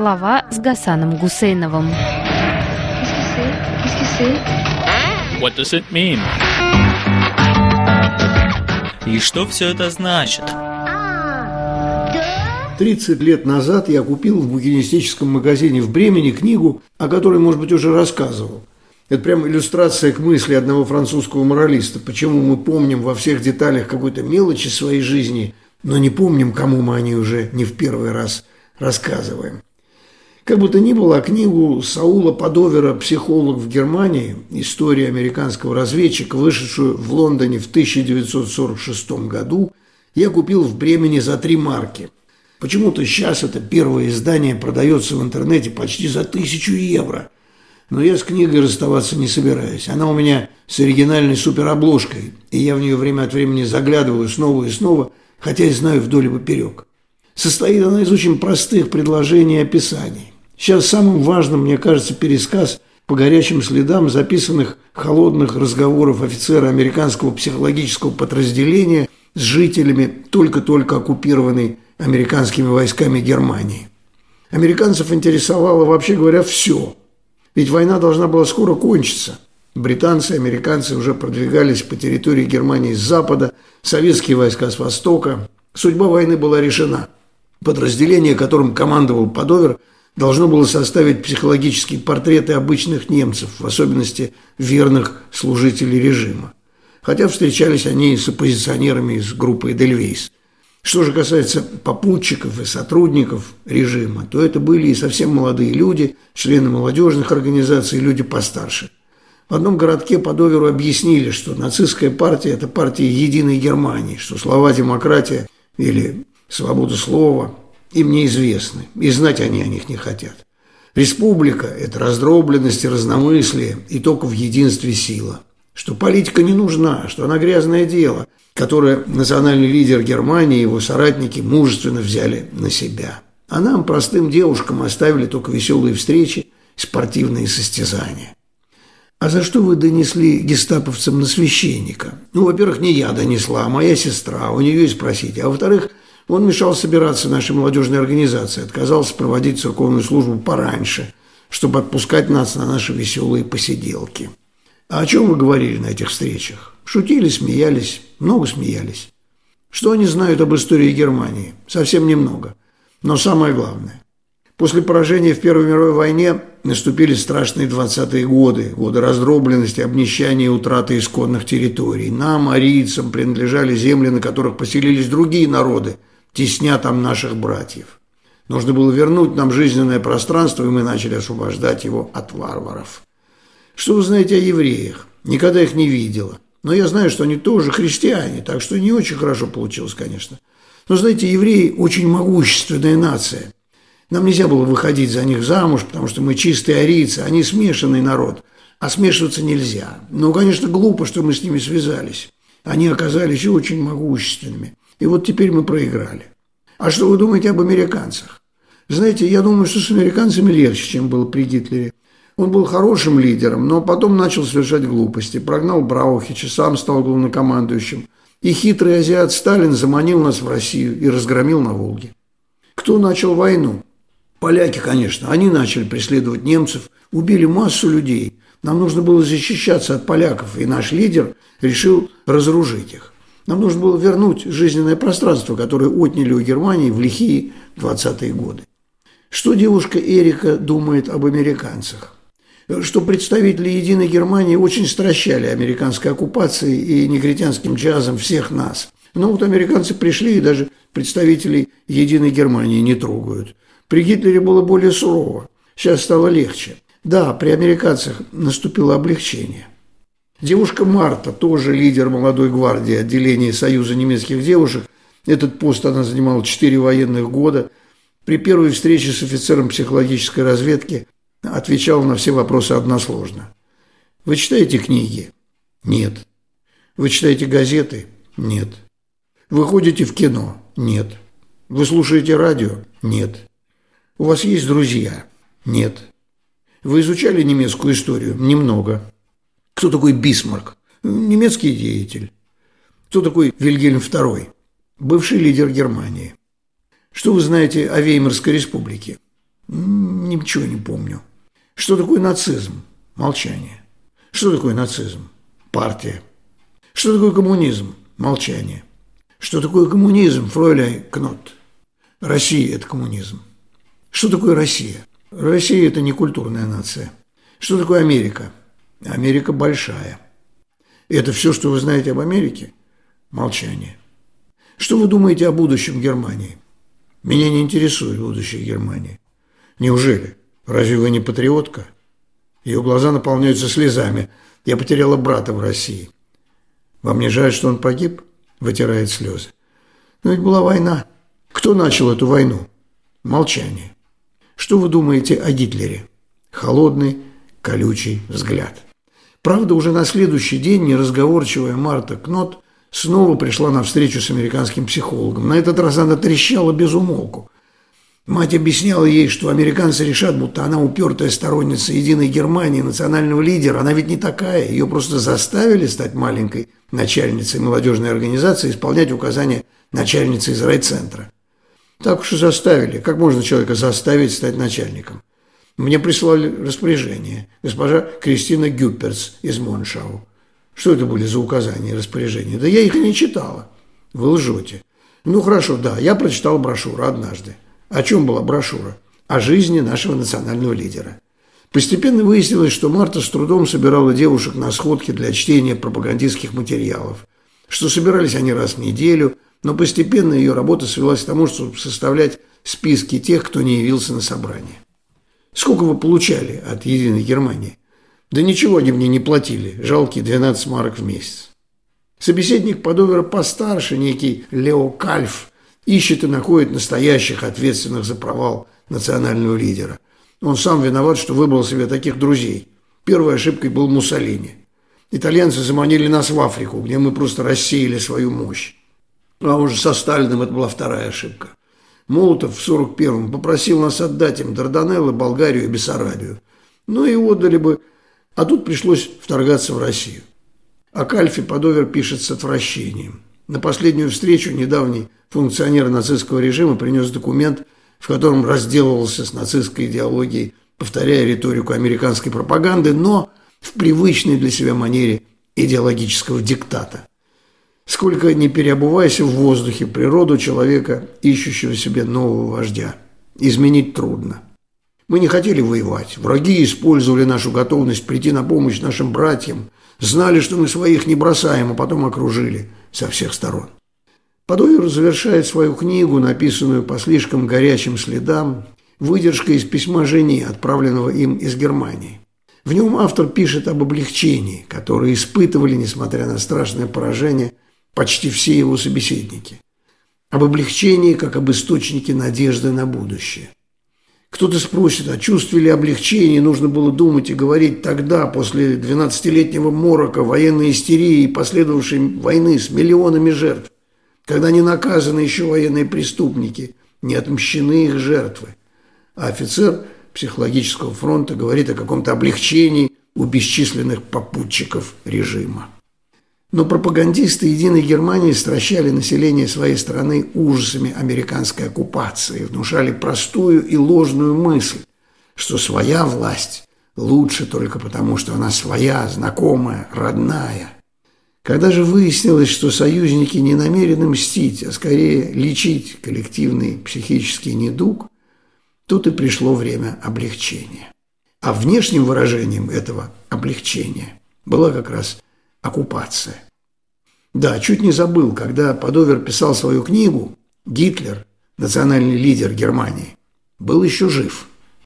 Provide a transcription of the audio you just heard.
Слова с Гасаном Гусейновым. What does it mean? И что все это значит? 30 лет назад я купил в букинистическом магазине в Бремени книгу, о которой, может быть, уже рассказывал. Это прям иллюстрация к мысли одного французского моралиста, почему мы помним во всех деталях какой-то мелочи своей жизни, но не помним, кому мы они уже не в первый раз рассказываем. Как бы то ни было, книгу Саула Падовера «Психолог в Германии. История американского разведчика», вышедшую в Лондоне в 1946 году, я купил в Бремени за три марки – Почему-то сейчас это первое издание продается в интернете почти за тысячу евро. Но я с книгой расставаться не собираюсь. Она у меня с оригинальной суперобложкой, и я в нее время от времени заглядываю снова и снова, хотя и знаю вдоль и поперек. Состоит она из очень простых предложений и описаний. Сейчас самым важным, мне кажется, пересказ по горячим следам записанных холодных разговоров офицера американского психологического подразделения с жителями только-только оккупированной американскими войсками Германии. Американцев интересовало, вообще говоря, все. Ведь война должна была скоро кончиться. Британцы и американцы уже продвигались по территории Германии с запада, советские войска с востока. Судьба войны была решена. Подразделение, которым командовал Подовер, должно было составить психологические портреты обычных немцев, в особенности верных служителей режима. Хотя встречались они с оппозиционерами из группы «Эдельвейс». Что же касается попутчиков и сотрудников режима, то это были и совсем молодые люди, члены молодежных организаций, люди постарше. В одном городке по доверу объяснили, что нацистская партия – это партия единой Германии, что слова «демократия» или «свобода слова» им неизвестны, и знать они о них не хотят. Республика – это раздробленность и разномыслие, и только в единстве сила. Что политика не нужна, что она грязное дело – которое национальный лидер Германии и его соратники мужественно взяли на себя. А нам, простым девушкам, оставили только веселые встречи, спортивные состязания. А за что вы донесли гестаповцам на священника? Ну, во-первых, не я донесла, а моя сестра, у нее и спросите. А во-вторых, он мешал собираться нашей молодежной организации, отказался проводить церковную службу пораньше, чтобы отпускать нас на наши веселые посиделки. А о чем вы говорили на этих встречах? Шутили, смеялись, много смеялись. Что они знают об истории Германии? Совсем немного. Но самое главное. После поражения в Первой мировой войне наступили страшные 20-е годы, годы раздробленности, обнищания и утраты исконных территорий. Нам, арийцам, принадлежали земли, на которых поселились другие народы, тесня там наших братьев. Нужно было вернуть нам жизненное пространство, и мы начали освобождать его от варваров. Что вы знаете о евреях? Никогда их не видела. Но я знаю, что они тоже христиане, так что не очень хорошо получилось, конечно. Но знаете, евреи очень могущественная нация. Нам нельзя было выходить за них замуж, потому что мы чистые арийцы, они смешанный народ. А смешиваться нельзя. Но, конечно, глупо, что мы с ними связались. Они оказались очень могущественными. И вот теперь мы проиграли. А что вы думаете об американцах? Знаете, я думаю, что с американцами легче, чем было при Гитлере. Он был хорошим лидером, но потом начал совершать глупости, прогнал Браухича, сам стал главнокомандующим. И хитрый азиат Сталин заманил нас в Россию и разгромил на Волге. Кто начал войну? Поляки, конечно. Они начали преследовать немцев, убили массу людей. Нам нужно было защищаться от поляков, и наш лидер решил разоружить их. Нам нужно было вернуть жизненное пространство, которое отняли у Германии в лихие 20-е годы. Что девушка Эрика думает об американцах? что представители Единой Германии очень стращали американской оккупацией и негритянским джазом всех нас. Но вот американцы пришли и даже представителей Единой Германии не трогают. При Гитлере было более сурово. Сейчас стало легче. Да, при американцах наступило облегчение. Девушка Марта, тоже лидер молодой гвардии отделения Союза немецких девушек, этот пост она занимала 4 военных года, при первой встрече с офицером психологической разведки отвечал на все вопросы односложно. Вы читаете книги? Нет. Вы читаете газеты? Нет. Вы ходите в кино? Нет. Вы слушаете радио? Нет. У вас есть друзья? Нет. Вы изучали немецкую историю? Немного. Кто такой Бисмарк? Немецкий деятель. Кто такой Вильгельм II? Бывший лидер Германии. Что вы знаете о Веймарской республике? ничего не помню. Что такое нацизм? Молчание. Что такое нацизм? Партия. Что такое коммунизм? Молчание. Что такое коммунизм, фройляй Кнот? Россия – это коммунизм. Что такое Россия? Россия – это не культурная нация. Что такое Америка? Америка большая. Это все, что вы знаете об Америке? Молчание. Что вы думаете о будущем Германии? Меня не интересует будущее Германии. Неужели? Разве вы не патриотка? Ее глаза наполняются слезами. Я потеряла брата в России. Вам не жаль, что он погиб? Вытирает слезы. Но ведь была война. Кто начал эту войну? Молчание. Что вы думаете о Гитлере? Холодный, колючий взгляд. Правда, уже на следующий день неразговорчивая Марта Кнот снова пришла на встречу с американским психологом. На этот раз она трещала без умолку. Мать объясняла ей, что американцы решат, будто она упертая сторонница единой Германии, национального лидера. Она ведь не такая. Ее просто заставили стать маленькой начальницей молодежной организации, исполнять указания начальницы из райцентра. Так уж и заставили. Как можно человека заставить стать начальником? Мне прислали распоряжение. Госпожа Кристина Гюпперс из Моншау. Что это были за указания и распоряжения? Да я их не читала. Вы лжете. Ну хорошо, да, я прочитал брошюру однажды. О чем была брошюра? О жизни нашего национального лидера. Постепенно выяснилось, что Марта с трудом собирала девушек на сходки для чтения пропагандистских материалов, что собирались они раз в неделю, но постепенно ее работа свелась к тому, чтобы составлять списки тех, кто не явился на собрание. Сколько вы получали от Единой Германии? Да ничего они мне не платили, жалкие 12 марок в месяц. Собеседник Подовера постарше, некий Лео Кальф, ищет и находит настоящих ответственных за провал национального лидера. Он сам виноват, что выбрал себе таких друзей. Первой ошибкой был Муссолини. Итальянцы заманили нас в Африку, где мы просто рассеяли свою мощь. А уже со Сталиным это была вторая ошибка. Молотов в 41-м попросил нас отдать им Дарданеллы, Болгарию и Бессарабию. Ну и отдали бы, а тут пришлось вторгаться в Россию. О Кальфе Подовер пишет с отвращением. На последнюю встречу недавний функционер нацистского режима принес документ, в котором разделывался с нацистской идеологией, повторяя риторику американской пропаганды, но в привычной для себя манере идеологического диктата. Сколько не переобувайся в воздухе природу человека, ищущего себе нового вождя. Изменить трудно. Мы не хотели воевать. Враги использовали нашу готовность прийти на помощь нашим братьям, знали, что мы своих не бросаем, а потом окружили со всех сторон. Подойер завершает свою книгу, написанную по слишком горячим следам, выдержкой из письма жене, отправленного им из Германии. В нем автор пишет об облегчении, которое испытывали, несмотря на страшное поражение, почти все его собеседники. Об облегчении, как об источнике надежды на будущее. Кто-то спросит, о чувстве ли облегчения нужно было думать и говорить тогда, после 12-летнего морока, военной истерии и последовавшей войны с миллионами жертв, когда не наказаны еще военные преступники, не отмщены их жертвы. А офицер психологического фронта говорит о каком-то облегчении у бесчисленных попутчиков режима. Но пропагандисты Единой Германии стращали население своей страны ужасами американской оккупации, внушали простую и ложную мысль, что своя власть лучше только потому, что она своя, знакомая, родная. Когда же выяснилось, что союзники не намерены мстить, а скорее лечить коллективный психический недуг, тут и пришло время облегчения. А внешним выражением этого облегчения была как раз – оккупация. Да, чуть не забыл, когда Подовер писал свою книгу, Гитлер, национальный лидер Германии, был еще жив –